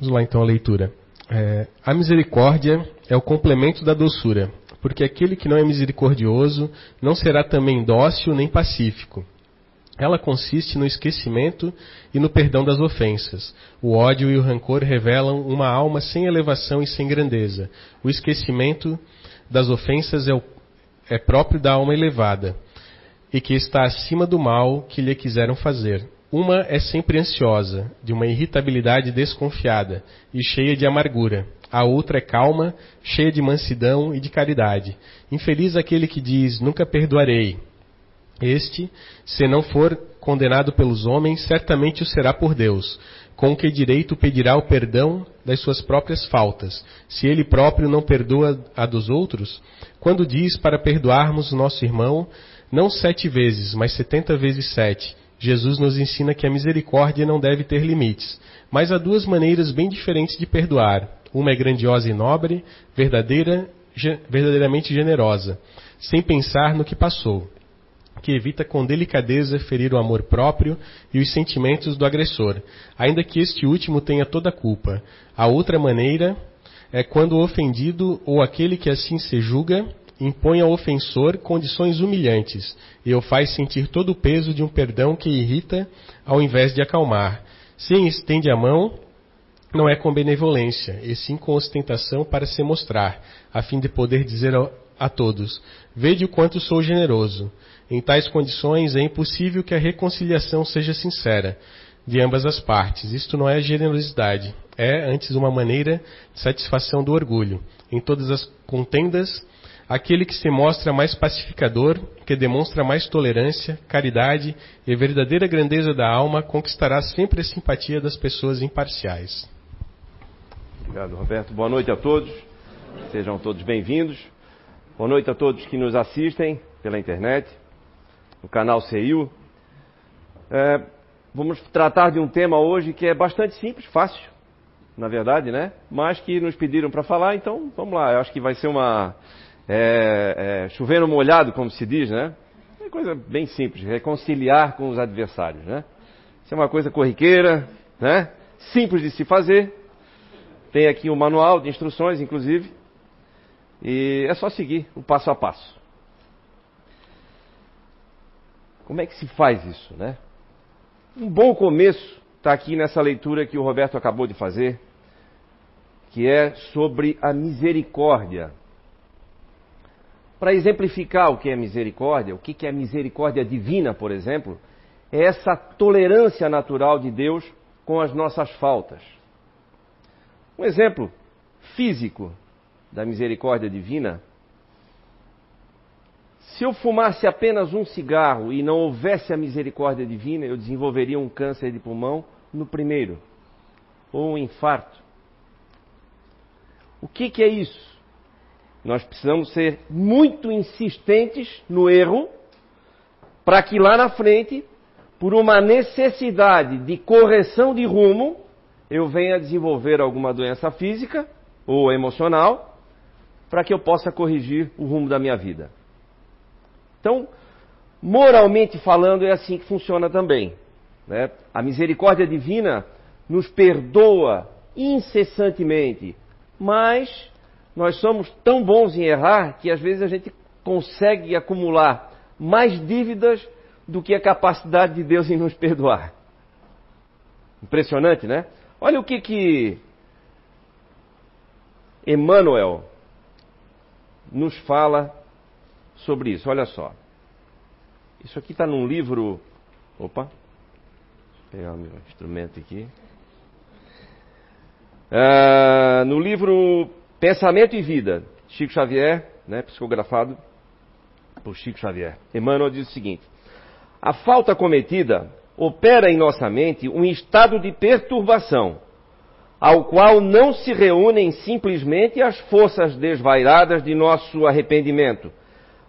Vamos lá então a leitura. É, a misericórdia é o complemento da doçura, porque aquele que não é misericordioso não será também dócil nem pacífico. Ela consiste no esquecimento e no perdão das ofensas. O ódio e o rancor revelam uma alma sem elevação e sem grandeza. O esquecimento das ofensas é, o, é próprio da alma elevada e que está acima do mal que lhe quiseram fazer. Uma é sempre ansiosa, de uma irritabilidade desconfiada e cheia de amargura. A outra é calma, cheia de mansidão e de caridade. Infeliz aquele que diz: Nunca perdoarei. Este, se não for condenado pelos homens, certamente o será por Deus. Com que direito pedirá o perdão das suas próprias faltas, se ele próprio não perdoa a dos outros? Quando diz para perdoarmos o nosso irmão, não sete vezes, mas setenta vezes sete, Jesus nos ensina que a misericórdia não deve ter limites, mas há duas maneiras bem diferentes de perdoar. Uma é grandiosa e nobre, verdadeira, verdadeiramente generosa, sem pensar no que passou, que evita com delicadeza ferir o amor próprio e os sentimentos do agressor, ainda que este último tenha toda a culpa. A outra maneira é quando o ofendido ou aquele que assim se julga impõe ao ofensor condições humilhantes e o faz sentir todo o peso de um perdão que irrita ao invés de acalmar. Se estende a mão, não é com benevolência, e sim com ostentação para se mostrar, a fim de poder dizer a todos: Vede o quanto sou generoso. Em tais condições é impossível que a reconciliação seja sincera de ambas as partes. Isto não é generosidade, é antes uma maneira de satisfação do orgulho. Em todas as contendas aquele que se mostra mais pacificador, que demonstra mais tolerância, caridade e verdadeira grandeza da alma, conquistará sempre a simpatia das pessoas imparciais. Obrigado, Roberto. Boa noite a todos. Sejam todos bem-vindos. Boa noite a todos que nos assistem pela internet, no canal CEIU. É, vamos tratar de um tema hoje que é bastante simples, fácil, na verdade, né? Mas que nos pediram para falar, então vamos lá. Eu acho que vai ser uma é, é, chover no molhado, como se diz, né? É coisa bem simples, reconciliar com os adversários, né? Isso é uma coisa corriqueira, né? Simples de se fazer. Tem aqui um manual de instruções, inclusive, e é só seguir o passo a passo. Como é que se faz isso, né? Um bom começo está aqui nessa leitura que o Roberto acabou de fazer, que é sobre a misericórdia para exemplificar o que é misericórdia, o que é misericórdia divina, por exemplo, é essa tolerância natural de Deus com as nossas faltas. Um exemplo físico da misericórdia divina. Se eu fumasse apenas um cigarro e não houvesse a misericórdia divina, eu desenvolveria um câncer de pulmão no primeiro, ou um infarto. O que, que é isso? Nós precisamos ser muito insistentes no erro, para que lá na frente, por uma necessidade de correção de rumo, eu venha desenvolver alguma doença física ou emocional, para que eu possa corrigir o rumo da minha vida. Então, moralmente falando, é assim que funciona também. Né? A misericórdia divina nos perdoa incessantemente, mas nós somos tão bons em errar que às vezes a gente consegue acumular mais dívidas do que a capacidade de Deus em nos perdoar. Impressionante, né? Olha o que que Emmanuel nos fala sobre isso. Olha só. Isso aqui está num livro. Opa, Vou pegar o meu instrumento aqui. Uh, no livro Pensamento e Vida, Chico Xavier, né, psicografado por Chico Xavier. Emmanuel diz o seguinte: A falta cometida opera em nossa mente um estado de perturbação, ao qual não se reúnem simplesmente as forças desvairadas de nosso arrependimento,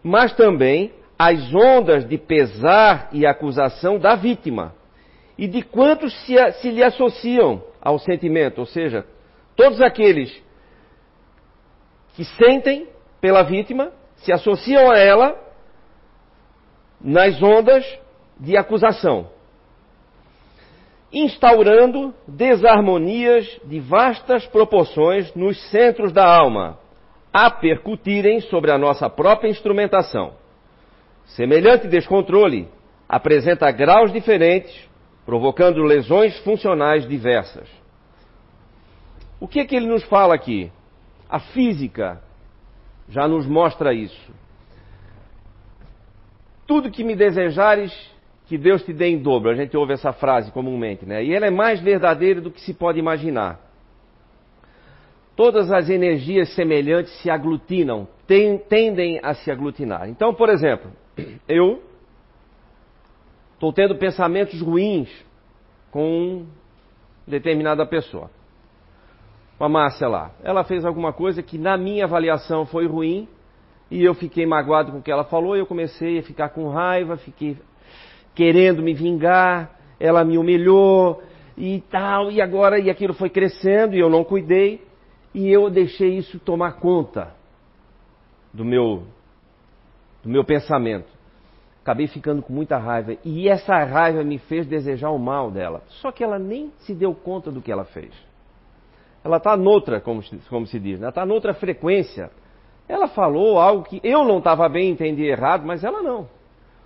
mas também as ondas de pesar e acusação da vítima e de quantos se, se lhe associam ao sentimento, ou seja, todos aqueles que sentem pela vítima, se associam a ela nas ondas de acusação. instaurando desarmonias de vastas proporções nos centros da alma, a percutirem sobre a nossa própria instrumentação. Semelhante descontrole apresenta graus diferentes, provocando lesões funcionais diversas. O que é que ele nos fala aqui? A física já nos mostra isso. Tudo que me desejares, que Deus te dê em dobro. A gente ouve essa frase comumente, né? E ela é mais verdadeira do que se pode imaginar. Todas as energias semelhantes se aglutinam, tendem a se aglutinar. Então, por exemplo, eu estou tendo pensamentos ruins com determinada pessoa. A Márcia lá, ela fez alguma coisa que na minha avaliação foi ruim e eu fiquei magoado com o que ela falou e eu comecei a ficar com raiva, fiquei querendo me vingar, ela me humilhou e tal, e agora e aquilo foi crescendo e eu não cuidei e eu deixei isso tomar conta do meu do meu pensamento. Acabei ficando com muita raiva e essa raiva me fez desejar o mal dela. Só que ela nem se deu conta do que ela fez. Ela está noutra, como, como se diz, ela está noutra frequência. Ela falou algo que eu não estava bem, entendi errado, mas ela não.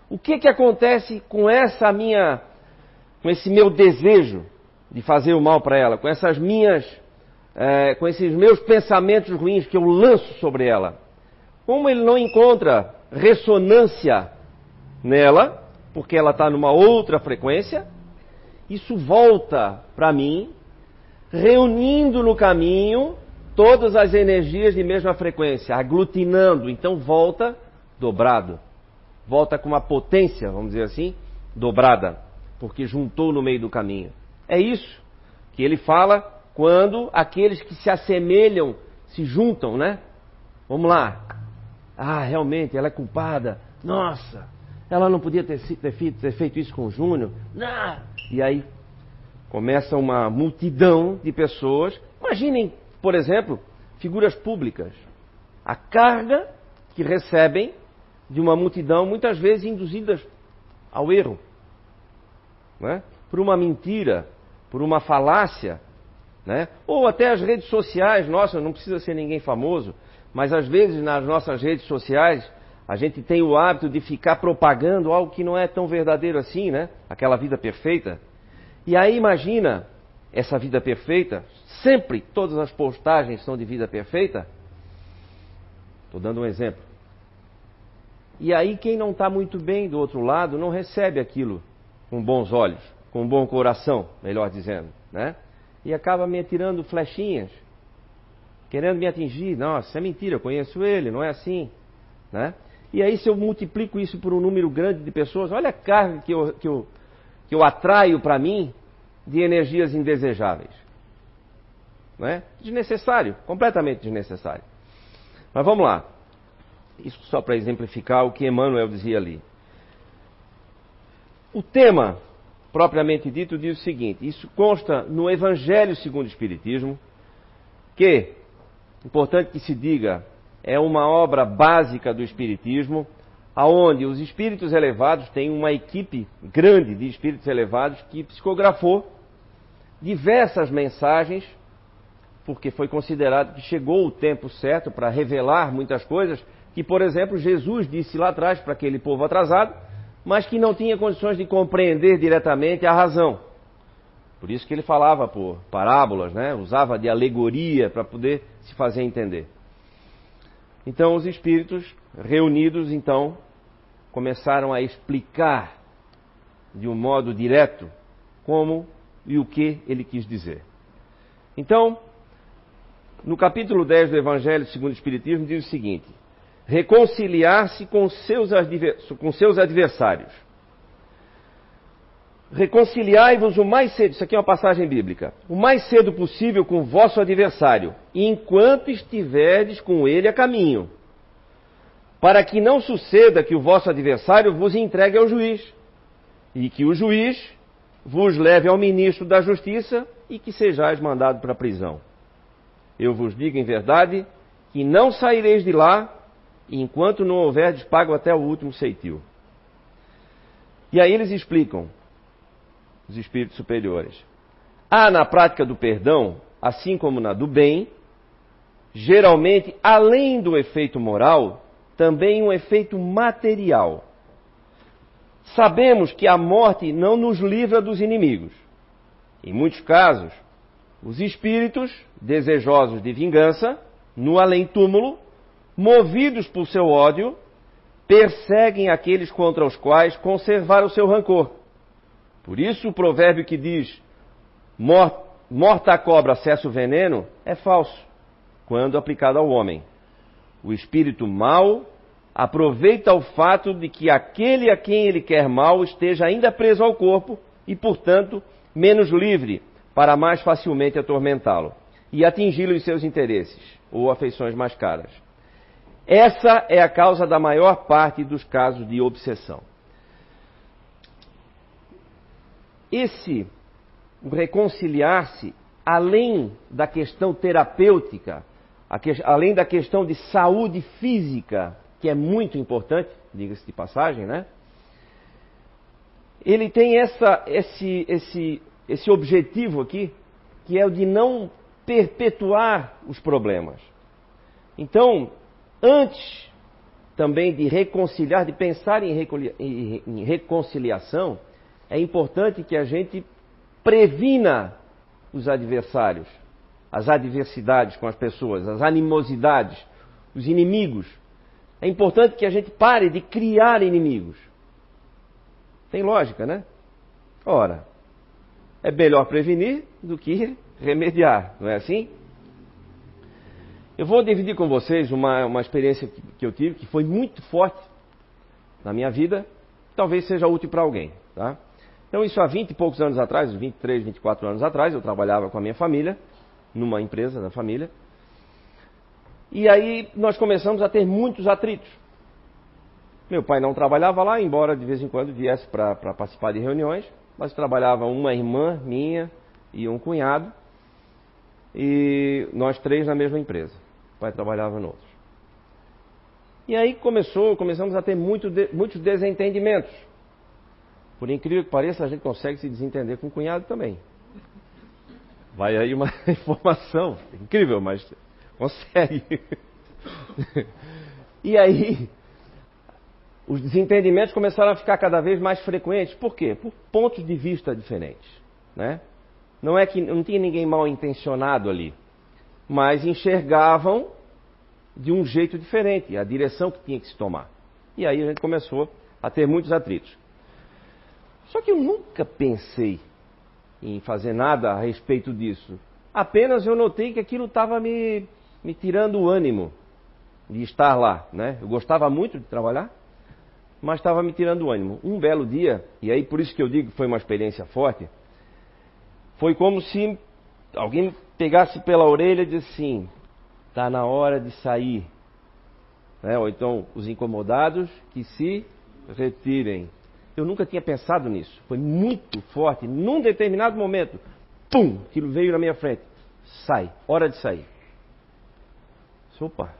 O que que acontece com essa minha, com esse meu desejo de fazer o mal para ela, com essas minhas, é, com esses meus pensamentos ruins que eu lanço sobre ela? Como ele não encontra ressonância nela, porque ela está numa outra frequência, isso volta para mim, reunindo no caminho todas as energias de mesma frequência, aglutinando, então volta dobrado. Volta com uma potência, vamos dizer assim, dobrada, porque juntou no meio do caminho. É isso que ele fala quando aqueles que se assemelham se juntam, né? Vamos lá. Ah, realmente, ela é culpada. Nossa, ela não podia ter, ter, ter feito isso com o Júnior. Ah! E aí começa uma multidão de pessoas. Imaginem, por exemplo, figuras públicas. A carga que recebem de uma multidão, muitas vezes induzidas ao erro. Né? Por uma mentira, por uma falácia. Né? Ou até as redes sociais, nossa, não precisa ser ninguém famoso, mas às vezes nas nossas redes sociais a gente tem o hábito de ficar propagando algo que não é tão verdadeiro assim, né? Aquela vida perfeita. E aí imagina essa vida perfeita, sempre todas as postagens são de vida perfeita. Estou dando um exemplo. E aí quem não está muito bem do outro lado não recebe aquilo com bons olhos, com bom coração, melhor dizendo, né? E acaba me atirando flechinhas, querendo me atingir. Nossa, é mentira, eu conheço ele, não é assim, né? E aí se eu multiplico isso por um número grande de pessoas, olha a carga que eu, que eu que eu atraio para mim de energias indesejáveis. Não é? Desnecessário, completamente desnecessário. Mas vamos lá. Isso só para exemplificar o que Emmanuel dizia ali. O tema, propriamente dito, diz o seguinte: isso consta no Evangelho segundo o Espiritismo, que, importante que se diga, é uma obra básica do Espiritismo aonde os espíritos elevados têm uma equipe grande de espíritos elevados que psicografou diversas mensagens, porque foi considerado que chegou o tempo certo para revelar muitas coisas que, por exemplo, Jesus disse lá atrás para aquele povo atrasado, mas que não tinha condições de compreender diretamente a razão. Por isso que ele falava por parábolas, né? usava de alegoria para poder se fazer entender. Então os espíritos reunidos, então, começaram a explicar de um modo direto como e o que ele quis dizer. Então, no capítulo 10 do Evangelho segundo o Espiritismo, diz o seguinte: reconciliar-se com seus, com seus adversários. Reconciliai-vos o mais cedo, isso aqui é uma passagem bíblica, o mais cedo possível com o vosso adversário, enquanto estiverdes com ele a caminho, para que não suceda que o vosso adversário vos entregue ao juiz, e que o juiz vos leve ao ministro da justiça e que sejais mandado para a prisão. Eu vos digo em verdade que não saireis de lá enquanto não houverdes pago até o último ceitil. E aí eles explicam os espíritos superiores. Há na prática do perdão, assim como na do bem, geralmente, além do efeito moral, também um efeito material. Sabemos que a morte não nos livra dos inimigos. Em muitos casos, os espíritos, desejosos de vingança, no além-túmulo, movidos por seu ódio, perseguem aqueles contra os quais conservaram seu rancor. Por isso, o provérbio que diz: morta a cobra, cessa o veneno, é falso, quando aplicado ao homem. O espírito mau aproveita o fato de que aquele a quem ele quer mal esteja ainda preso ao corpo e, portanto, menos livre para mais facilmente atormentá-lo e atingi-lo em seus interesses ou afeições mais caras. Essa é a causa da maior parte dos casos de obsessão. Esse reconciliar-se, além da questão terapêutica, além da questão de saúde física, que é muito importante, diga-se de passagem, né? Ele tem essa, esse, esse, esse objetivo aqui, que é o de não perpetuar os problemas. Então, antes também de reconciliar, de pensar em reconciliação, é importante que a gente previna os adversários, as adversidades com as pessoas, as animosidades, os inimigos. É importante que a gente pare de criar inimigos. Tem lógica, né? Ora, é melhor prevenir do que remediar, não é assim? Eu vou dividir com vocês uma, uma experiência que, eu tive que foi muito forte na minha vida, talvez seja útil para alguém, tá? Então, isso há 20 e poucos anos atrás, 23, 24 anos atrás, eu trabalhava com a minha família, numa empresa da família. E aí nós começamos a ter muitos atritos. Meu pai não trabalhava lá, embora de vez em quando viesse para participar de reuniões, mas trabalhava uma irmã minha e um cunhado, e nós três na mesma empresa. O pai trabalhava em outros. E aí começou, começamos a ter muito muitos desentendimentos. Por incrível que pareça, a gente consegue se desentender com o cunhado também. Vai aí uma informação incrível, mas consegue. e aí, os desentendimentos começaram a ficar cada vez mais frequentes. Por quê? Por pontos de vista diferentes. Né? Não é que não tinha ninguém mal intencionado ali, mas enxergavam de um jeito diferente a direção que tinha que se tomar. E aí a gente começou a ter muitos atritos. Só que eu nunca pensei em fazer nada a respeito disso. Apenas eu notei que aquilo estava me, me tirando o ânimo de estar lá. Né? Eu gostava muito de trabalhar, mas estava me tirando o ânimo. Um belo dia, e aí por isso que eu digo que foi uma experiência forte, foi como se alguém pegasse pela orelha e disse assim: está na hora de sair. Né? Ou então, os incomodados que se retirem. Eu nunca tinha pensado nisso. Foi muito forte. Num determinado momento, pum, aquilo veio na minha frente. Sai, hora de sair. Opa.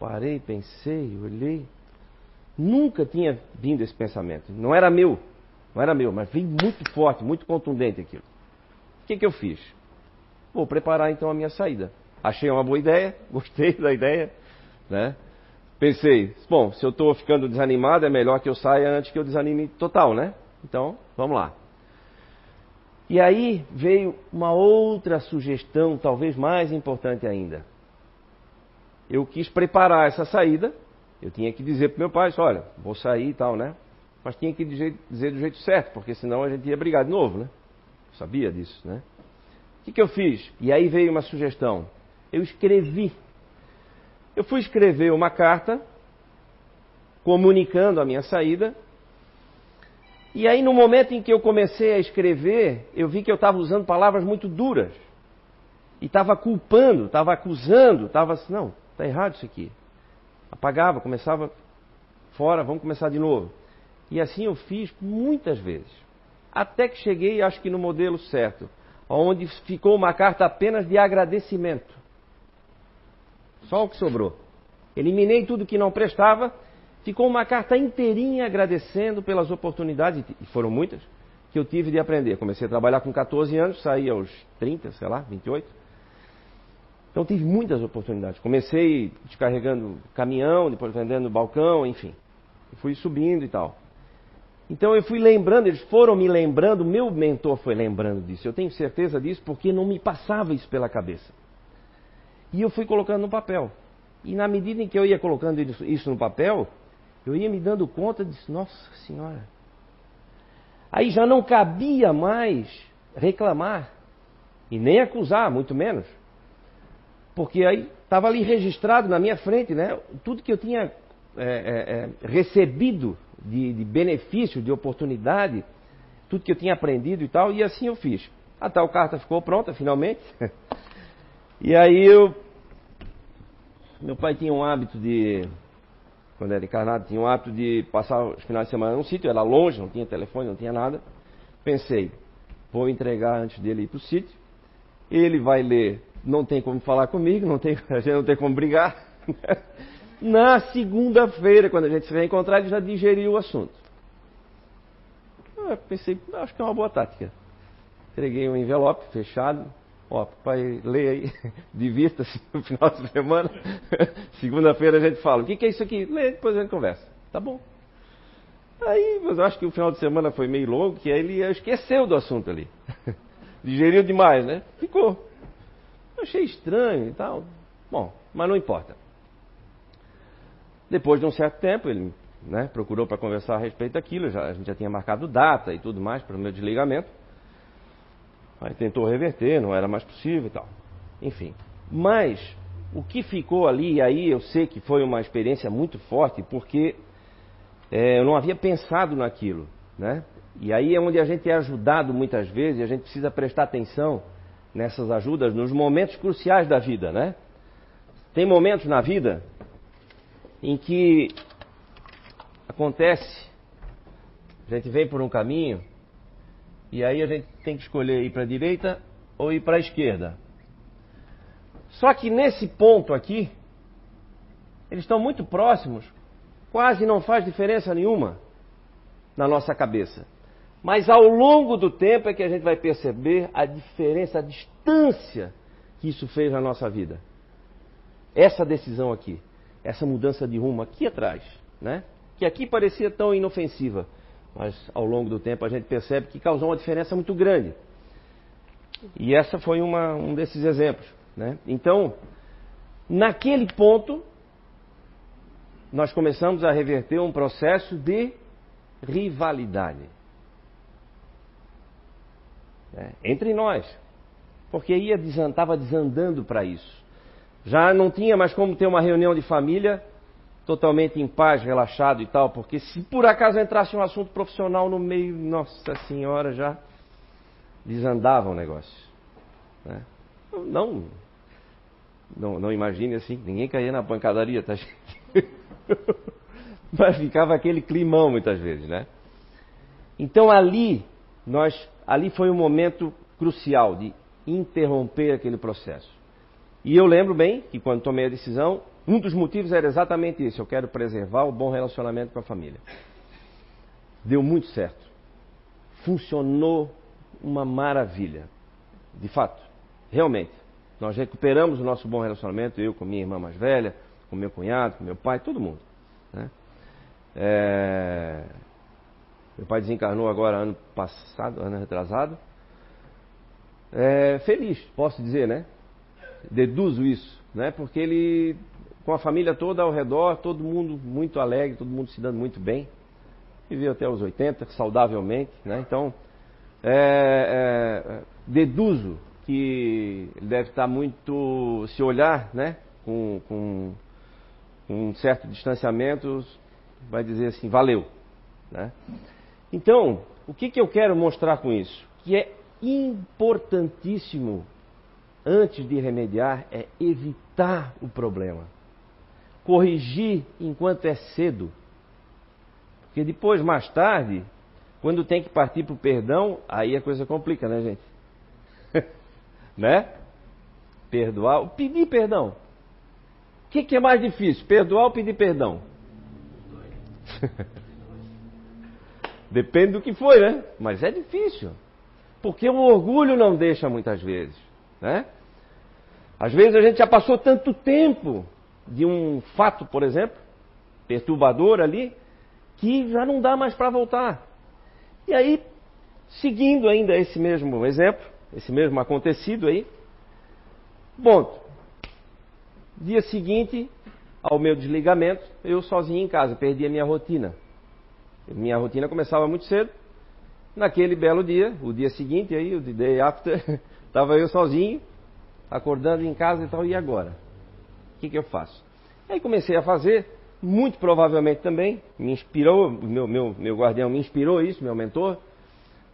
Parei, pensei, olhei. Nunca tinha vindo esse pensamento. Não era meu. Não era meu, mas veio muito forte, muito contundente aquilo. O que, que eu fiz? Vou preparar então a minha saída. Achei uma boa ideia, gostei da ideia, né? Pensei, bom, se eu estou ficando desanimado, é melhor que eu saia antes que eu desanime total, né? Então, vamos lá. E aí veio uma outra sugestão, talvez mais importante ainda. Eu quis preparar essa saída, eu tinha que dizer para meu pai, olha, vou sair e tal, né? Mas tinha que dizer, do jeito certo, porque senão a gente ia brigar de novo, né? Eu sabia disso, né? O que, que eu fiz? E aí veio uma sugestão. Eu escrevi eu fui escrever uma carta comunicando a minha saída. E aí, no momento em que eu comecei a escrever, eu vi que eu estava usando palavras muito duras. E estava culpando, estava acusando, estava assim, não, está errado isso aqui. Apagava, começava fora, vamos começar de novo. E assim eu fiz muitas vezes. Até que cheguei, acho que no modelo certo, onde ficou uma carta apenas de agradecimento. Só o que sobrou. Eliminei tudo que não prestava, ficou uma carta inteirinha agradecendo pelas oportunidades, e foram muitas, que eu tive de aprender. Comecei a trabalhar com 14 anos, saí aos 30, sei lá, 28. Então tive muitas oportunidades. Comecei descarregando caminhão, depois vendendo balcão, enfim. Fui subindo e tal. Então eu fui lembrando, eles foram me lembrando, meu mentor foi lembrando disso. Eu tenho certeza disso porque não me passava isso pela cabeça. E eu fui colocando no papel. E na medida em que eu ia colocando isso no papel, eu ia me dando conta de, nossa senhora. Aí já não cabia mais reclamar e nem acusar, muito menos. Porque aí estava ali registrado na minha frente, né? Tudo que eu tinha é, é, é, recebido de, de, benefício, de oportunidade, tudo que eu tinha aprendido e tal, e assim eu fiz. A tal carta ficou pronta, finalmente. e aí eu. Meu pai tinha um hábito de. Quando era encarnado, tinha um hábito de passar os finais de semana num sítio, era longe, não tinha telefone, não tinha nada. Pensei, vou entregar antes dele ir para o sítio. Ele vai ler não tem como falar comigo, não tem, a gente não tem como brigar. Na segunda-feira, quando a gente se reencontrar, ele já digeriu o assunto. Eu pensei, acho que é uma boa tática. Entreguei um envelope fechado. Ó, papai, lê aí, divirta-se no final de semana. Segunda-feira a gente fala, o que, que é isso aqui? Lê, depois a gente conversa. Tá bom. Aí, mas eu acho que o final de semana foi meio longo, que aí ele esqueceu do assunto ali. Digeriu demais, né? Ficou achei estranho e tal. Bom, mas não importa. Depois de um certo tempo, ele né, procurou para conversar a respeito daquilo. Já, a gente já tinha marcado data e tudo mais para o meu desligamento. Aí tentou reverter, não era mais possível e tal. Enfim. Mas o que ficou ali, e aí eu sei que foi uma experiência muito forte, porque é, eu não havia pensado naquilo. Né? E aí é onde a gente é ajudado muitas vezes, e a gente precisa prestar atenção nessas ajudas nos momentos cruciais da vida, né? Tem momentos na vida em que acontece, a gente vem por um caminho e aí a gente tem que escolher ir para a direita ou ir para a esquerda. Só que nesse ponto aqui, eles estão muito próximos, quase não faz diferença nenhuma na nossa cabeça. Mas ao longo do tempo é que a gente vai perceber a diferença, a distância que isso fez na nossa vida. Essa decisão aqui, essa mudança de rumo aqui atrás, né? Que aqui parecia tão inofensiva, mas ao longo do tempo a gente percebe que causou uma diferença muito grande. E essa foi uma, um desses exemplos, né? Então, naquele ponto, nós começamos a reverter um processo de rivalidade né, entre nós, porque ia estava desandando para isso. Já não tinha mais como ter uma reunião de família totalmente em paz, relaxado e tal, porque se por acaso entrasse um assunto profissional no meio, nossa senhora, já desandava o negócio. Né? Não, não, não imagine assim, ninguém caía na pancadaria, tá gente? Mas ficava aquele climão muitas vezes, né? Então ali nós ali foi um momento crucial de interromper aquele processo. E eu lembro bem que quando tomei a decisão, um dos motivos era exatamente isso: eu quero preservar o bom relacionamento com a família. Deu muito certo. Funcionou uma maravilha. De fato, realmente. Nós recuperamos o nosso bom relacionamento, eu com minha irmã mais velha, com meu cunhado, com meu pai, todo mundo. Né? É... Meu pai desencarnou agora ano passado, ano retrasado. É, feliz, posso dizer, né? Deduzo isso, né? Porque ele, com a família toda ao redor, todo mundo muito alegre, todo mundo se dando muito bem. Viveu até os 80, saudavelmente, né? Então, é, é, deduzo que ele deve estar muito, se olhar, né? Com, com, um certo distanciamento, vai dizer assim, valeu, né? Então, o que, que eu quero mostrar com isso? Que é importantíssimo, antes de remediar, é evitar o problema. Corrigir enquanto é cedo. Porque depois, mais tarde, quando tem que partir para o perdão, aí a coisa complica, né, gente? né? Perdoar, pedir perdão. O que, que é mais difícil, perdoar ou pedir perdão? Depende do que foi, né? Mas é difícil. Porque o orgulho não deixa muitas vezes, né? Às vezes a gente já passou tanto tempo de um fato, por exemplo, perturbador ali, que já não dá mais para voltar. E aí, seguindo ainda esse mesmo exemplo, esse mesmo acontecido aí, bom, dia seguinte ao meu desligamento, eu sozinho em casa, perdi a minha rotina. Minha rotina começava muito cedo. Naquele belo dia, o dia seguinte aí, o day after, estava eu sozinho, acordando em casa e tal, e agora? Que, que eu faço? Aí comecei a fazer, muito provavelmente também, me inspirou, meu, meu, meu guardião me inspirou isso, meu mentor.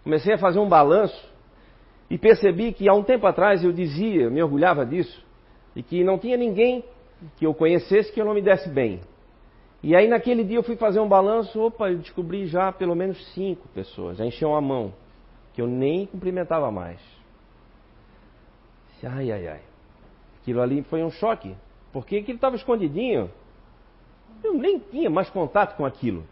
Comecei a fazer um balanço e percebi que há um tempo atrás eu dizia, me orgulhava disso, e que não tinha ninguém que eu conhecesse que eu não me desse bem. E aí naquele dia eu fui fazer um balanço, opa, eu descobri já pelo menos cinco pessoas, já enchiam a mão, que eu nem cumprimentava mais. Ai, ai, ai. Aquilo ali foi um choque, porque aquilo estava escondidinho. Eu nem tinha mais contato com aquilo.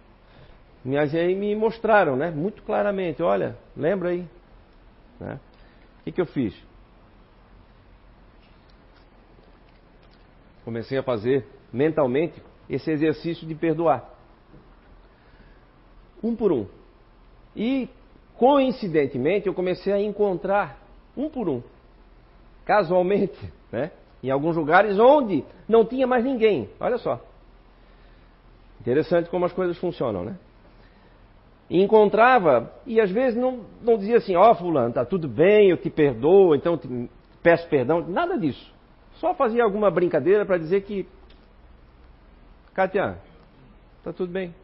Mas aí me mostraram, né, muito claramente, olha, lembra aí. Né? O que, que eu fiz? Comecei a fazer mentalmente esse exercício de perdoar. Um por um. E, coincidentemente, eu comecei a encontrar um por um. Casualmente, né? Em alguns lugares onde não tinha mais ninguém. Olha só. Interessante como as coisas funcionam, né? E encontrava, e às vezes não, não dizia assim, ó oh, fulano, tá tudo bem, eu te perdoo, então te peço perdão, nada disso. Só fazia alguma brincadeira para dizer que Kátia, está tudo bem.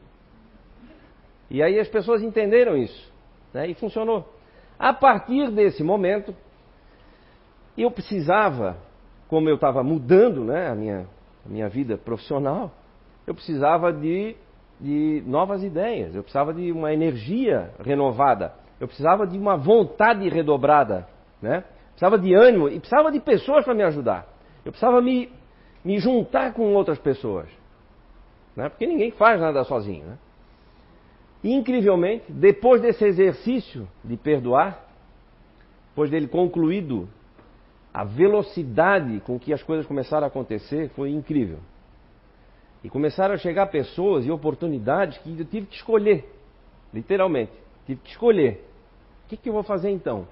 E aí as pessoas entenderam isso. Né? E funcionou. A partir desse momento, eu precisava, como eu estava mudando né, a, minha, a minha vida profissional, eu precisava de, de novas ideias, eu precisava de uma energia renovada, eu precisava de uma vontade redobrada, né? precisava de ânimo e precisava de pessoas para me ajudar. Eu precisava me, me juntar com outras pessoas. Né? Porque ninguém faz nada sozinho. Né? E, incrivelmente, depois desse exercício de perdoar, depois dele concluído, a velocidade com que as coisas começaram a acontecer foi incrível. E começaram a chegar pessoas e oportunidades que eu tive que escolher, literalmente. Tive que escolher. O que, que eu vou fazer então?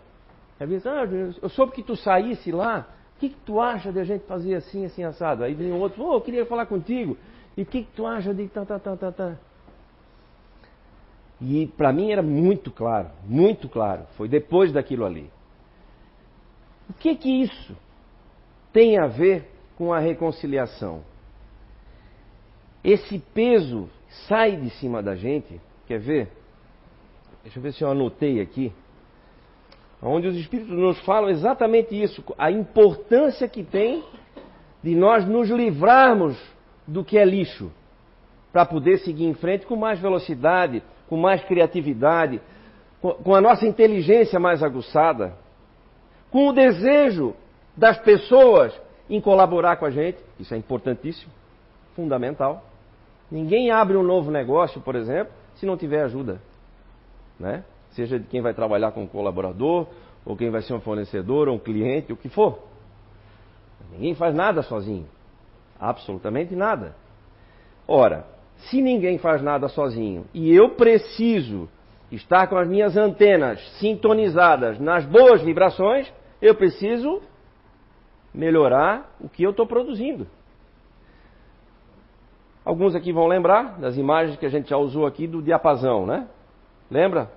Às vezes, ah, eu soube que tu saísse lá, o que, que tu acha de a gente fazer assim, assim, assado? Aí vem outro, oh, eu queria falar contigo. E o que, que tu acha? de tá, tá, tá, tá, tá. E para mim era muito claro, muito claro. Foi depois daquilo ali. O que que isso tem a ver com a reconciliação? Esse peso sai de cima da gente, quer ver? Deixa eu ver se eu anotei aqui. Onde os Espíritos nos falam exatamente isso, a importância que tem de nós nos livrarmos do que é lixo, para poder seguir em frente com mais velocidade, com mais criatividade, com a nossa inteligência mais aguçada, com o desejo das pessoas em colaborar com a gente, isso é importantíssimo, fundamental. Ninguém abre um novo negócio, por exemplo, se não tiver ajuda, né? Seja de quem vai trabalhar com um colaborador, ou quem vai ser um fornecedor, ou um cliente, o que for. Ninguém faz nada sozinho. Absolutamente nada. Ora, se ninguém faz nada sozinho e eu preciso estar com as minhas antenas sintonizadas nas boas vibrações, eu preciso melhorar o que eu estou produzindo. Alguns aqui vão lembrar das imagens que a gente já usou aqui do diapasão, né? Lembra?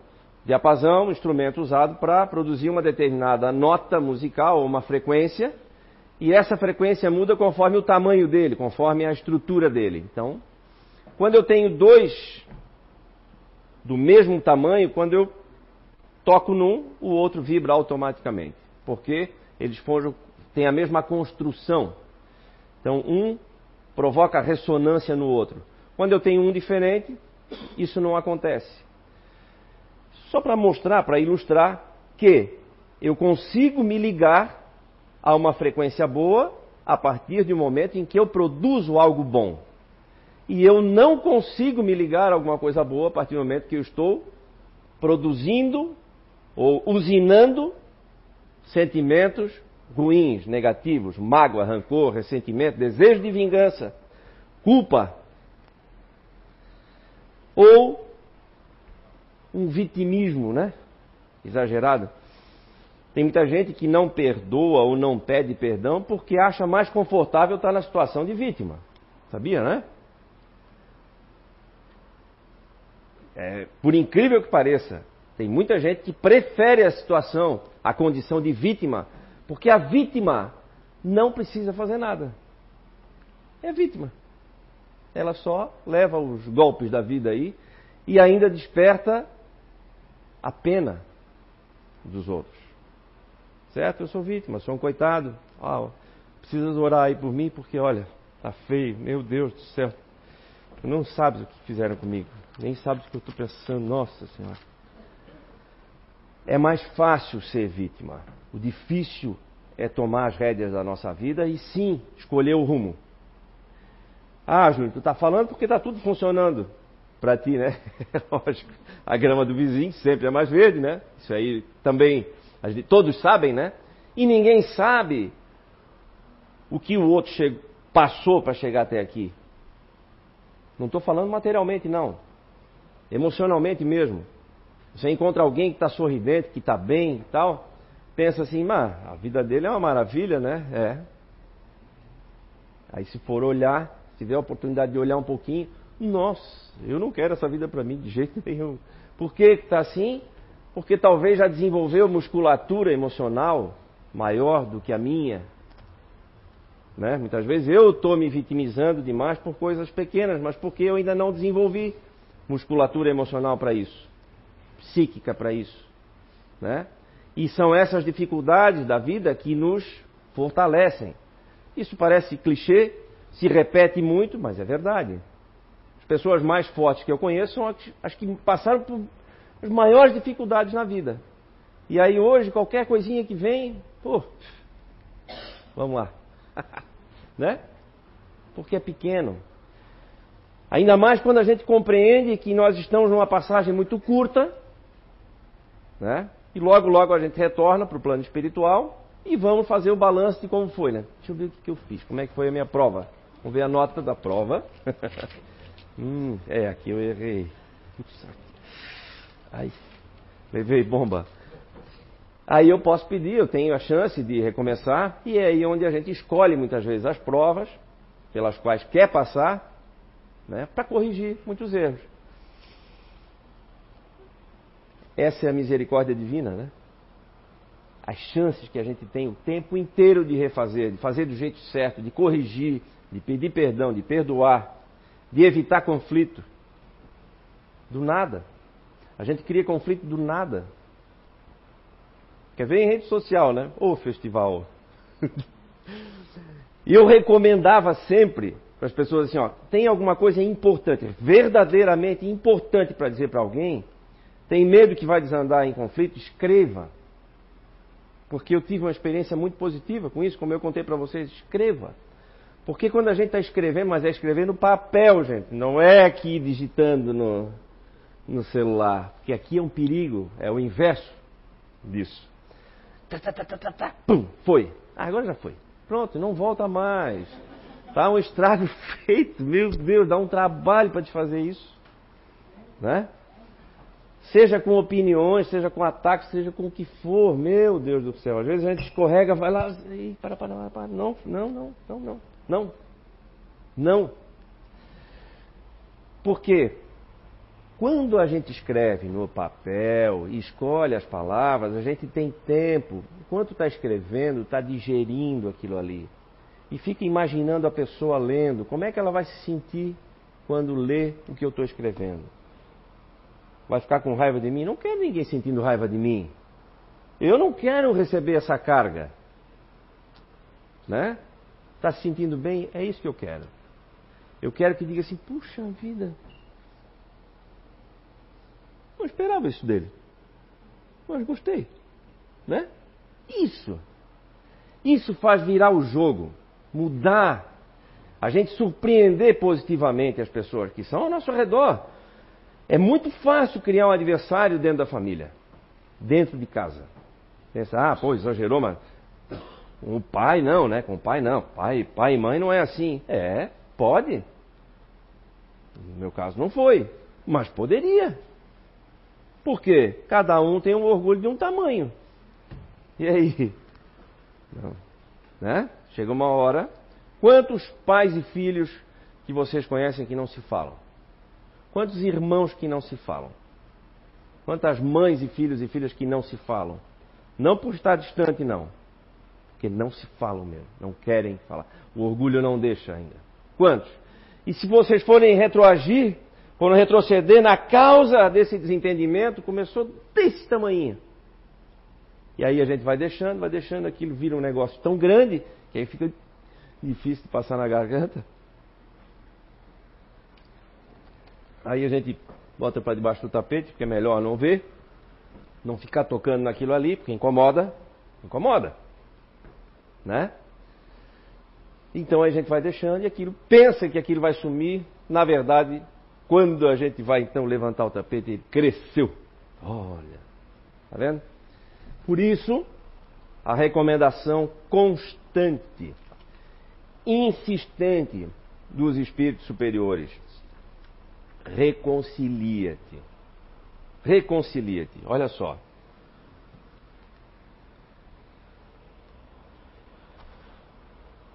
Diapasão, instrumento usado para produzir uma determinada nota musical ou uma frequência e essa frequência muda conforme o tamanho dele, conforme a estrutura dele. Então, quando eu tenho dois do mesmo tamanho, quando eu toco num, o outro vibra automaticamente, porque eles foram, têm a mesma construção. Então, um provoca ressonância no outro. Quando eu tenho um diferente, isso não acontece. Só para mostrar, para ilustrar que eu consigo me ligar a uma frequência boa a partir de um momento em que eu produzo algo bom. E eu não consigo me ligar a alguma coisa boa a partir do momento que eu estou produzindo ou usinando sentimentos ruins, negativos, mágoa, rancor, ressentimento, desejo de vingança, culpa. Ou um vitimismo, né? Exagerado. Tem muita gente que não perdoa ou não pede perdão porque acha mais confortável estar na situação de vítima. Sabia, né? É, por incrível que pareça, tem muita gente que prefere a situação, a condição de vítima, porque a vítima não precisa fazer nada. É vítima. Ela só leva os golpes da vida aí e ainda desperta a pena dos outros. Certo? Eu sou vítima, sou um coitado. Ah, precisas orar aí por mim porque, olha, tá feio. Meu Deus do céu. Tu não sabes o que fizeram comigo. Nem sabes o que eu estou pensando. Nossa Senhora. É mais fácil ser vítima. O difícil é tomar as rédeas da nossa vida e sim escolher o rumo. Ah, Júlio, tu está falando porque está tudo funcionando para ti, né? Lógico. A grama do vizinho sempre é mais verde, né? Isso aí também todos sabem, né? E ninguém sabe o que o outro passou para chegar até aqui. Não estou falando materialmente, não. Emocionalmente mesmo. Você encontra alguém que está sorridente, que está bem e tal, pensa assim, mas a vida dele é uma maravilha, né? É. Aí se for olhar, se tiver a oportunidade de olhar um pouquinho, nossa, eu não quero essa vida para mim de jeito nenhum. Por que está assim? Porque talvez já desenvolveu musculatura emocional maior do que a minha. Né? Muitas vezes eu estou me vitimizando demais por coisas pequenas, mas porque eu ainda não desenvolvi musculatura emocional para isso, psíquica para isso. Né? E são essas dificuldades da vida que nos fortalecem. Isso parece clichê, se repete muito, mas é verdade. As pessoas mais fortes que eu conheço são as que passaram por as maiores dificuldades na vida. E aí hoje, qualquer coisinha que vem, pô, vamos lá. né? Porque é pequeno. Ainda mais quando a gente compreende que nós estamos numa passagem muito curta, né? E logo, logo a gente retorna para o plano espiritual e vamos fazer o balanço de como foi, né? Deixa eu ver o que eu fiz, como é que foi a minha prova. Vamos ver a nota da prova. hum, é, aqui eu errei. Ai, levei bomba. Aí eu posso pedir, eu tenho a chance de recomeçar, e é aí onde a gente escolhe muitas vezes as provas pelas quais quer passar, né, para corrigir muitos erros. Essa é a misericórdia divina, né? As chances que a gente tem o tempo inteiro de refazer, de fazer do jeito certo, de corrigir, de pedir perdão, de perdoar, de evitar conflito. Do nada. A gente cria conflito do nada. Quer ver em rede social, né? Ô festival. e eu recomendava sempre para as pessoas assim, ó, tem alguma coisa importante, verdadeiramente importante para dizer para alguém, tem medo que vai desandar em conflito, escreva. Porque eu tive uma experiência muito positiva com isso, como eu contei para vocês, escreva. Porque quando a gente está escrevendo, mas é escrever no papel, gente, não é aqui digitando no, no celular, porque aqui é um perigo, é o inverso disso. Tá, tá, tá, tá, tá, tá, pum, foi. Ah, agora já foi. Pronto, não volta mais. Tá um estrago feito, meu Deus, dá um trabalho para te fazer isso. Né? Seja com opiniões, seja com ataques, seja com o que for, meu Deus do céu. Às vezes a gente escorrega, vai lá, e para, para, para, para. Não, não, não, não, não, não. Não. Por quê? Quando a gente escreve no papel e escolhe as palavras, a gente tem tempo, enquanto está escrevendo, está digerindo aquilo ali. E fica imaginando a pessoa lendo, como é que ela vai se sentir quando lê o que eu estou escrevendo. Vai ficar com raiva de mim? Não quero ninguém sentindo raiva de mim. Eu não quero receber essa carga. Né? Está se sentindo bem? É isso que eu quero. Eu quero que diga assim: puxa vida, não esperava isso dele. Mas gostei. Né? Isso. Isso faz virar o jogo, mudar, a gente surpreender positivamente as pessoas que são ao nosso redor. É muito fácil criar um adversário dentro da família, dentro de casa. Pensa, ah, pô, exagerou, mas o pai não, né? Com o pai não. Pai, pai e mãe não é assim. É, pode. No meu caso não foi, mas poderia. Por quê? Cada um tem um orgulho de um tamanho. E aí? Não. Né? Chega uma hora. Quantos pais e filhos que vocês conhecem que não se falam? Quantos irmãos que não se falam? Quantas mães e filhos e filhas que não se falam? Não por estar distante, não. Porque não se falam mesmo. Não querem falar. O orgulho não deixa ainda. Quantos? E se vocês forem retroagir, forem retroceder na causa desse desentendimento, começou desse tamanho. E aí a gente vai deixando, vai deixando, aquilo vira um negócio tão grande que aí fica difícil de passar na garganta. Aí a gente bota para debaixo do tapete, porque é melhor não ver, não ficar tocando naquilo ali, porque incomoda, incomoda, né? Então a gente vai deixando e aquilo pensa que aquilo vai sumir, na verdade, quando a gente vai então levantar o tapete, ele cresceu. Olha, tá vendo? Por isso, a recomendação constante, insistente dos espíritos superiores: reconcilia-te. Reconcilia-te. Olha só.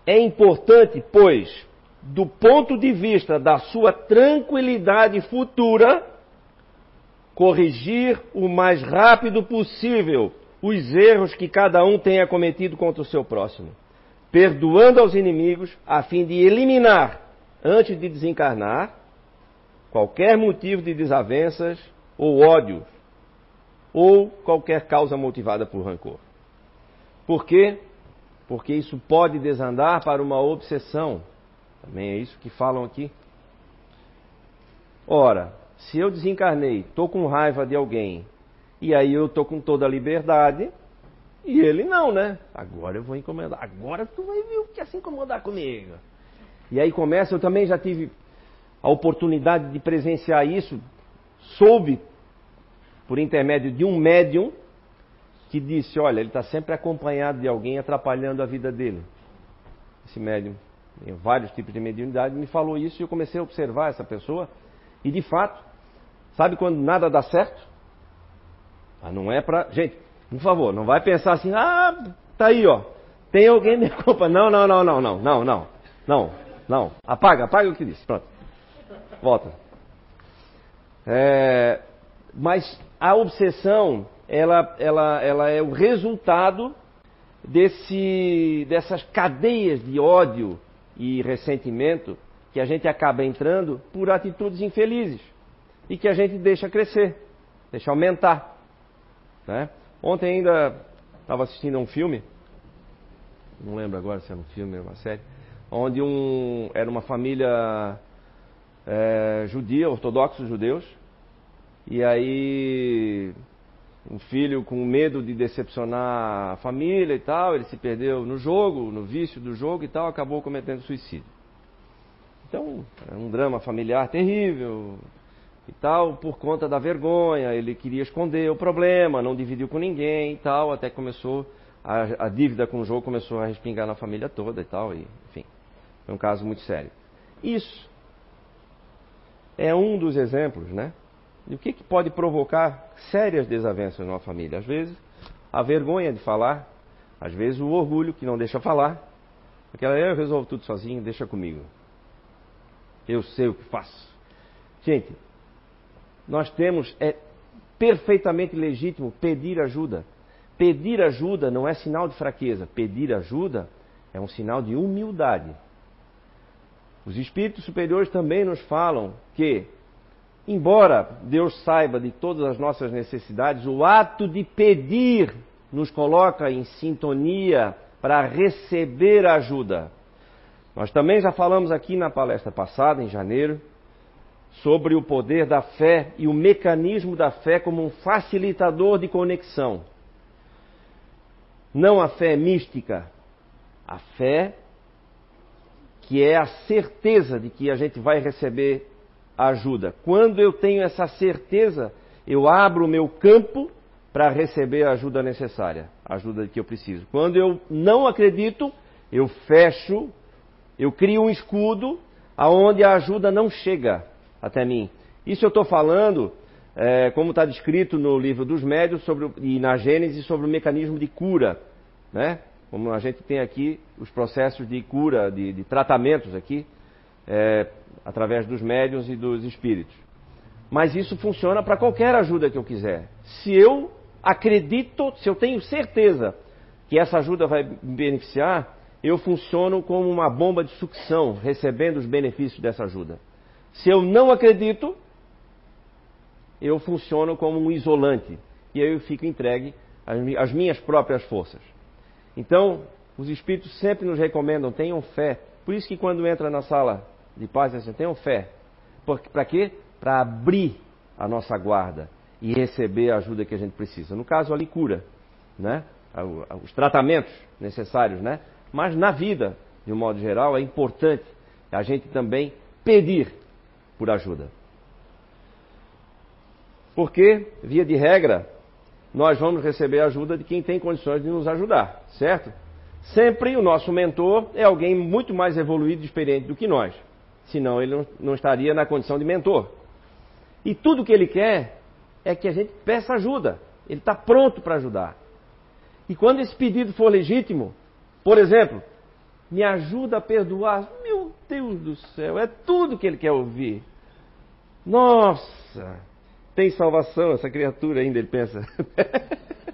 É importante, pois, do ponto de vista da sua tranquilidade futura, corrigir o mais rápido possível os erros que cada um tenha cometido contra o seu próximo, perdoando aos inimigos, a fim de eliminar, antes de desencarnar, qualquer motivo de desavenças ou ódio, ou qualquer causa motivada por rancor. Por quê? Porque isso pode desandar para uma obsessão. Também é isso que falam aqui. Ora, se eu desencarnei, estou com raiva de alguém, e aí eu estou com toda a liberdade, e ele não, né? Agora eu vou incomodar. Agora tu vai ver o que é se incomodar comigo. E aí começa, eu também já tive a oportunidade de presenciar isso, soube por intermédio de um médium que disse, olha, ele está sempre acompanhado de alguém atrapalhando a vida dele. Esse médium, tem vários tipos de mediunidade, me falou isso e eu comecei a observar essa pessoa. E de fato, sabe quando nada dá certo? Ah, não é para. Gente, por favor, não vai pensar assim, ah, tá aí, ó. Tem alguém me culpa. Não, não, não, não, não, não, não. Não, não. Apaga, apaga o que disse. Pronto. Volta. É, mas a obsessão, ela, ela, ela é o resultado desse, dessas cadeias de ódio e ressentimento que a gente acaba entrando por atitudes infelizes e que a gente deixa crescer, deixa aumentar. Né? Ontem ainda estava assistindo a um filme, não lembro agora se era um filme ou uma série, onde um, era uma família é, judia, ortodoxos judeus, e aí um filho com medo de decepcionar a família e tal, ele se perdeu no jogo, no vício do jogo e tal, acabou cometendo suicídio. Então, é um drama familiar terrível, e tal, por conta da vergonha, ele queria esconder o problema, não dividiu com ninguém e tal, até começou, a, a dívida com o jogo começou a respingar na família toda e tal, e, enfim, foi um caso muito sério. Isso é um dos exemplos, né? E o que, que pode provocar sérias desavenças numa família? Às vezes, a vergonha de falar, às vezes o orgulho que não deixa falar, aquela eu resolvo tudo sozinho, deixa comigo. Eu sei o que faço. Gente, nós temos, é perfeitamente legítimo pedir ajuda. Pedir ajuda não é sinal de fraqueza, pedir ajuda é um sinal de humildade. Os espíritos superiores também nos falam que, embora Deus saiba de todas as nossas necessidades, o ato de pedir nos coloca em sintonia para receber ajuda. Nós também já falamos aqui na palestra passada, em janeiro, sobre o poder da fé e o mecanismo da fé como um facilitador de conexão. Não a fé mística, a fé que é a certeza de que a gente vai receber ajuda. Quando eu tenho essa certeza, eu abro o meu campo para receber a ajuda necessária, a ajuda que eu preciso. Quando eu não acredito, eu fecho, eu crio um escudo aonde a ajuda não chega até mim. Isso eu estou falando, é, como está descrito no livro dos médios sobre, e na Gênesis, sobre o mecanismo de cura. Né? Como a gente tem aqui os processos de cura, de, de tratamentos aqui, é, através dos médios e dos espíritos. Mas isso funciona para qualquer ajuda que eu quiser. Se eu acredito, se eu tenho certeza que essa ajuda vai me beneficiar, eu funciono como uma bomba de sucção, recebendo os benefícios dessa ajuda. Se eu não acredito, eu funciono como um isolante. E eu fico entregue às minhas próprias forças. Então, os espíritos sempre nos recomendam, tenham fé. Por isso que quando entra na sala de paz, assim, tenham fé. Para quê? Para abrir a nossa guarda e receber a ajuda que a gente precisa. No caso ali, cura, né? Os tratamentos necessários, né? Mas na vida, de um modo geral, é importante a gente também pedir por ajuda. Porque, via de regra, nós vamos receber a ajuda de quem tem condições de nos ajudar, certo? Sempre o nosso mentor é alguém muito mais evoluído e experiente do que nós. Senão ele não, estaria na condição de mentor. E tudo que ele quer é que a gente peça ajuda. Ele está pronto para ajudar. E quando esse pedido for legítimo, por exemplo, me ajuda a perdoar. Meu Deus do céu, é tudo que ele quer ouvir. Nossa, tem salvação essa criatura ainda, ele pensa.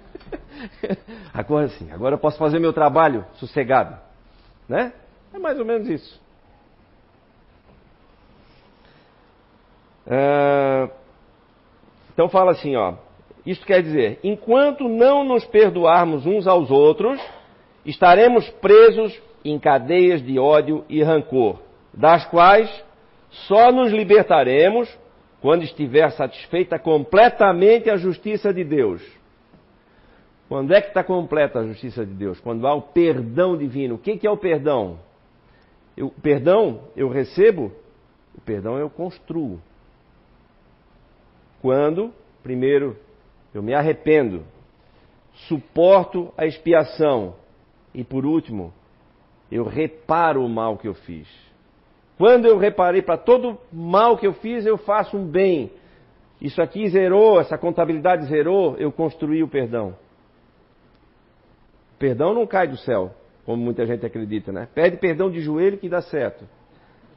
agora sim, agora eu posso fazer meu trabalho sossegado. Né? É mais ou menos isso. Uh, então fala assim, ó. Isto quer dizer, enquanto não nos perdoarmos uns aos outros, estaremos presos em cadeias de ódio e rancor, das quais só nos libertaremos quando estiver satisfeita completamente a justiça de Deus. Quando é que está completa a justiça de Deus? Quando há o perdão divino. O que é o perdão? O perdão eu recebo, o perdão eu construo. Quando, primeiro, eu me arrependo, suporto a expiação e, por último, eu reparo o mal que eu fiz. Quando eu reparei para todo mal que eu fiz, eu faço um bem. Isso aqui zerou, essa contabilidade zerou, eu construí o perdão. Perdão não cai do céu, como muita gente acredita, né? Pede perdão de joelho que dá certo.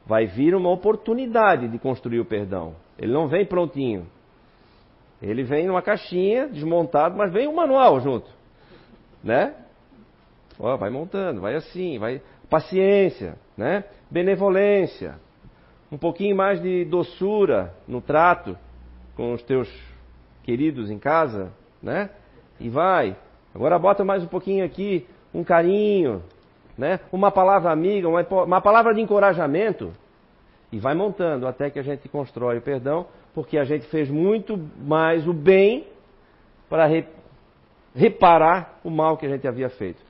Vai vir uma oportunidade de construir o perdão. Ele não vem prontinho. Ele vem numa caixinha, desmontado, mas vem um manual junto. Né? Ó, vai montando, vai assim, vai. Paciência, né? Benevolência, um pouquinho mais de doçura no trato com os teus queridos em casa, né? E vai. Agora bota mais um pouquinho aqui, um carinho, né? Uma palavra amiga, uma, uma palavra de encorajamento. E vai montando até que a gente constrói o perdão, porque a gente fez muito mais o bem para re, reparar o mal que a gente havia feito.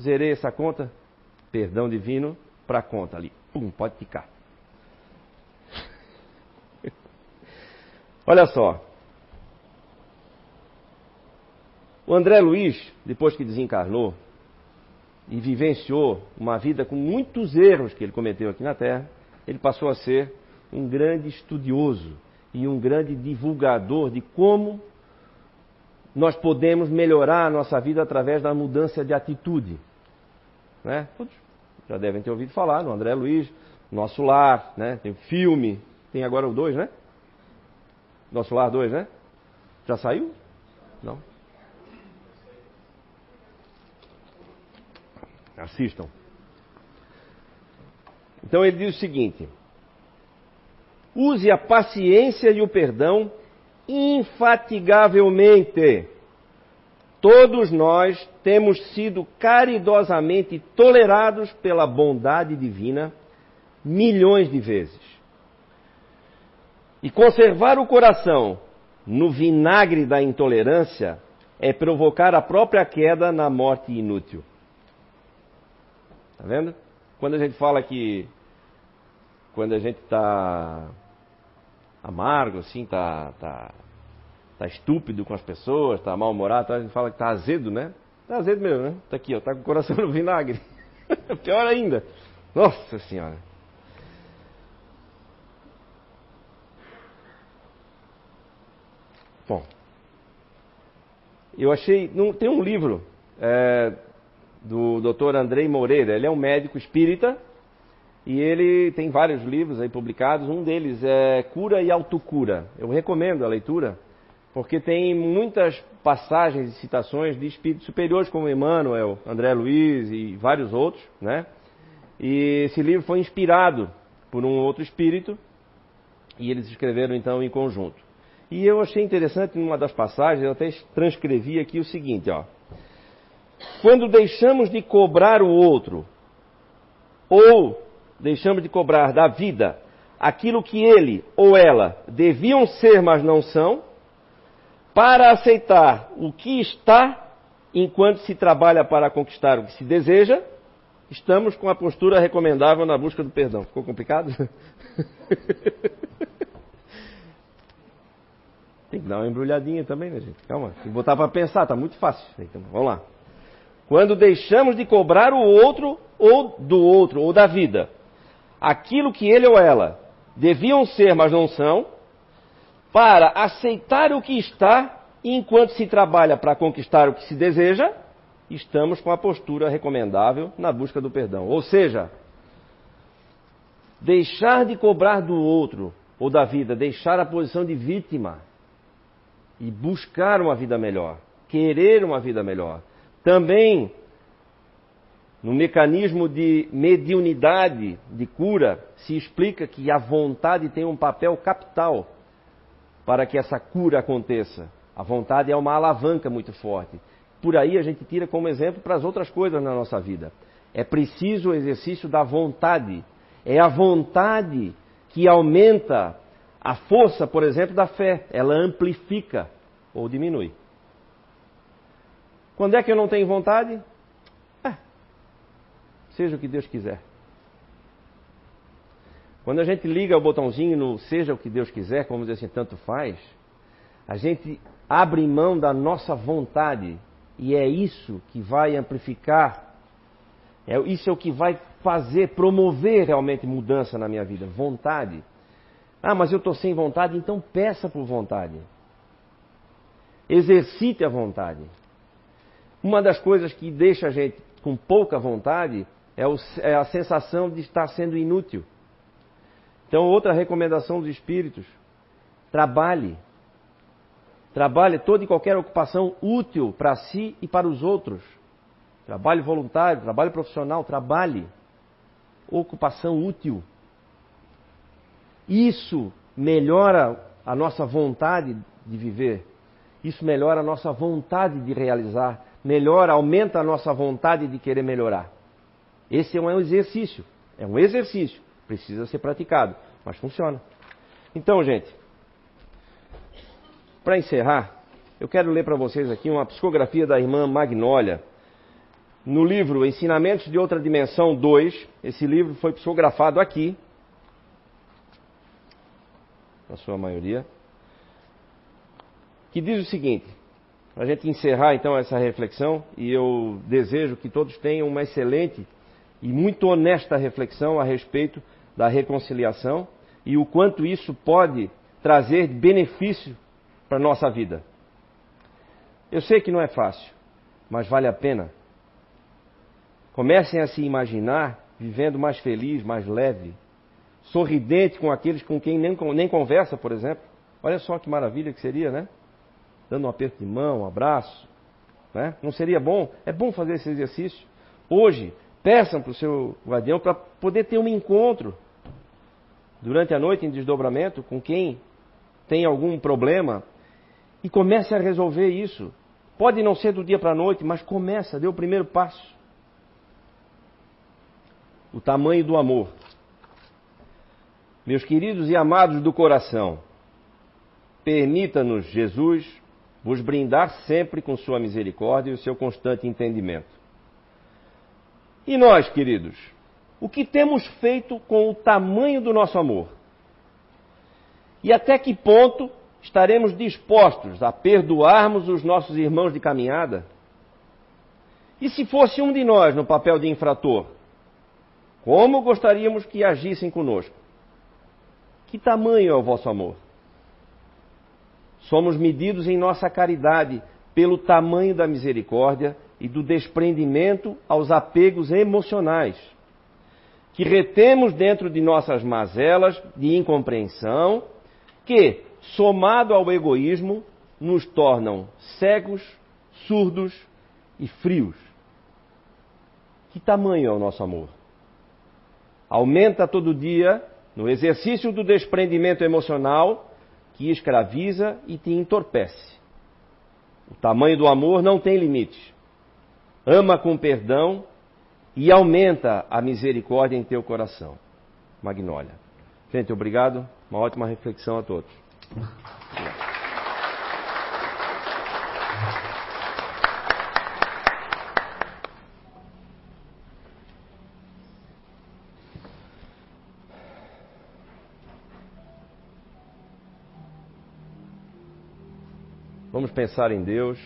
Zerei essa conta, perdão divino para a conta ali. Pum, pode ficar. Olha só. O André Luiz, depois que desencarnou e vivenciou uma vida com muitos erros que ele cometeu aqui na Terra, ele passou a ser um grande estudioso e um grande divulgador de como nós podemos melhorar a nossa vida através da mudança de atitude. Né? Já devem ter ouvido falar no André Luiz, Nosso Lar, né? Tem filme, tem agora o 2, né? Nosso Lar 2, né? Já saiu? Não? Assistam. Então ele diz o seguinte: use a paciência e o perdão infatigavelmente Todos nós temos sido caridosamente tolerados pela bondade divina milhões de vezes. E conservar o coração no vinagre da intolerância é provocar a própria queda na morte inútil. Tá vendo? Quando a gente fala que quando a gente está amargo, assim, tá, tá, tá estúpido com as pessoas, tá mal-humorado, a gente fala que tá azedo, né? Tá azedo mesmo, né? Tá aqui, ó, tá com o coração no vinagre. Pior ainda. Nossa Senhora. Bom, eu achei. Não, tem um livro é, do Dr. Andrei Moreira, ele é um médico espírita e ele tem vários livros aí publicados. Um deles é Cura e Autocura. Eu recomendo a leitura porque tem muitas passagens e citações de espíritos superiores como Emmanuel, André Luiz e vários outros, né? E esse livro foi inspirado por um outro espírito e eles escreveram então em conjunto. E eu achei interessante numa das passagens, eu até transcrevi aqui o seguinte, ó. Quando deixamos de cobrar o outro ou deixamos de cobrar da vida aquilo que ele ou ela deviam ser, mas não são, para aceitar o que está enquanto se trabalha para conquistar o que se deseja, estamos com a postura recomendável na busca do perdão. Ficou complicado? Tem que dar uma embrulhadinha também, né, gente? Calma, tem que botar para pensar, tá muito fácil. Então, vamos lá. Quando deixamos de cobrar o outro ou do outro ou da vida, aquilo que ele ou ela deviam ser, mas não são, para aceitar o que está enquanto se trabalha para conquistar o que se deseja, estamos com a postura recomendável na busca do perdão. Ou seja, deixar de cobrar do outro ou da vida, deixar a posição de vítima e buscar uma vida melhor, querer uma vida melhor. Também no mecanismo de mediunidade, de cura, se explica que a vontade tem um papel capital para que essa cura aconteça. A vontade é uma alavanca muito forte. Por aí a gente tira como exemplo para as outras coisas na nossa vida. É preciso o exercício da vontade. É a vontade que aumenta a força, por exemplo, da fé. Ela amplifica ou diminui. Quando é que eu não tenho vontade? É, seja o que Deus quiser. Quando a gente liga o botãozinho no seja o que Deus quiser, como dizer assim, tanto faz, a gente abre mão da nossa vontade. E é isso que vai amplificar, é, isso é o que vai fazer, promover realmente mudança na minha vida. Vontade. Ah, mas eu estou sem vontade, então peça por vontade. Exercite a vontade. Uma das coisas que deixa a gente com pouca vontade é, o, é a sensação de estar sendo inútil. Então, outra recomendação dos espíritos: trabalhe. Trabalhe toda e qualquer ocupação útil para si e para os outros. Trabalho voluntário, trabalho profissional, trabalhe. Ocupação útil. Isso melhora a nossa vontade de viver. Isso melhora a nossa vontade de realizar. Melhora, aumenta a nossa vontade de querer melhorar. Esse é um exercício. É um exercício precisa ser praticado, mas funciona. Então, gente, para encerrar, eu quero ler para vocês aqui uma psicografia da irmã Magnólia. No livro Ensinamentos de Outra Dimensão 2, esse livro foi psicografado aqui, na sua maioria, que diz o seguinte: para a gente encerrar então essa reflexão, e eu desejo que todos tenham uma excelente e muito honesta reflexão a respeito da reconciliação e o quanto isso pode trazer benefício para a nossa vida. Eu sei que não é fácil, mas vale a pena. Comecem a se imaginar vivendo mais feliz, mais leve, sorridente com aqueles com quem nem, nem conversa, por exemplo. Olha só que maravilha que seria, né? Dando um aperto de mão, um abraço. Né? Não seria bom? É bom fazer esse exercício. Hoje, peçam para o seu guardião para poder ter um encontro durante a noite em desdobramento com quem tem algum problema e comece a resolver isso. Pode não ser do dia para a noite, mas começa, dê o primeiro passo. O tamanho do amor. Meus queridos e amados do coração, permita-nos, Jesus, vos brindar sempre com sua misericórdia e o seu constante entendimento. E nós, queridos, o que temos feito com o tamanho do nosso amor? E até que ponto estaremos dispostos a perdoarmos os nossos irmãos de caminhada? E se fosse um de nós no papel de infrator, como gostaríamos que agissem conosco? Que tamanho é o vosso amor? Somos medidos em nossa caridade pelo tamanho da misericórdia e do desprendimento aos apegos emocionais, que retemos dentro de nossas mazelas de incompreensão, que, somado ao egoísmo, nos tornam cegos, surdos e frios. Que tamanho é o nosso amor? Aumenta todo dia no exercício do desprendimento emocional que escraviza e te entorpece. O tamanho do amor não tem limite. Ama com perdão e aumenta a misericórdia em teu coração. Magnólia. Gente, obrigado. Uma ótima reflexão a todos. Vamos pensar em Deus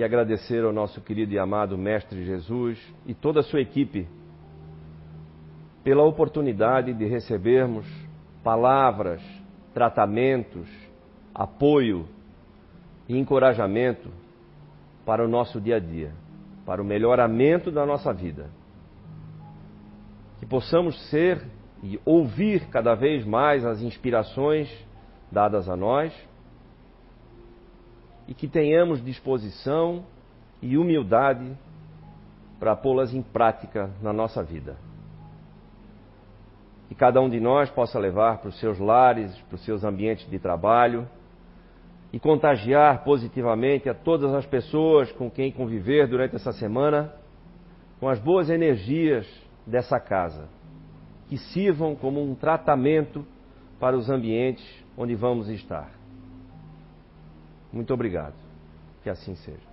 e agradecer ao nosso querido e amado Mestre Jesus e toda a sua equipe pela oportunidade de recebermos palavras, tratamentos, apoio e encorajamento para o nosso dia a dia, para o melhoramento da nossa vida. Que possamos ser e ouvir cada vez mais as inspirações dadas a nós e que tenhamos disposição e humildade para pô-las em prática na nossa vida. Que cada um de nós possa levar para os seus lares, para os seus ambientes de trabalho e contagiar positivamente a todas as pessoas com quem conviver durante essa semana com as boas energias dessa casa, que sirvam como um tratamento para os ambientes onde vamos estar. Muito obrigado. Que assim seja.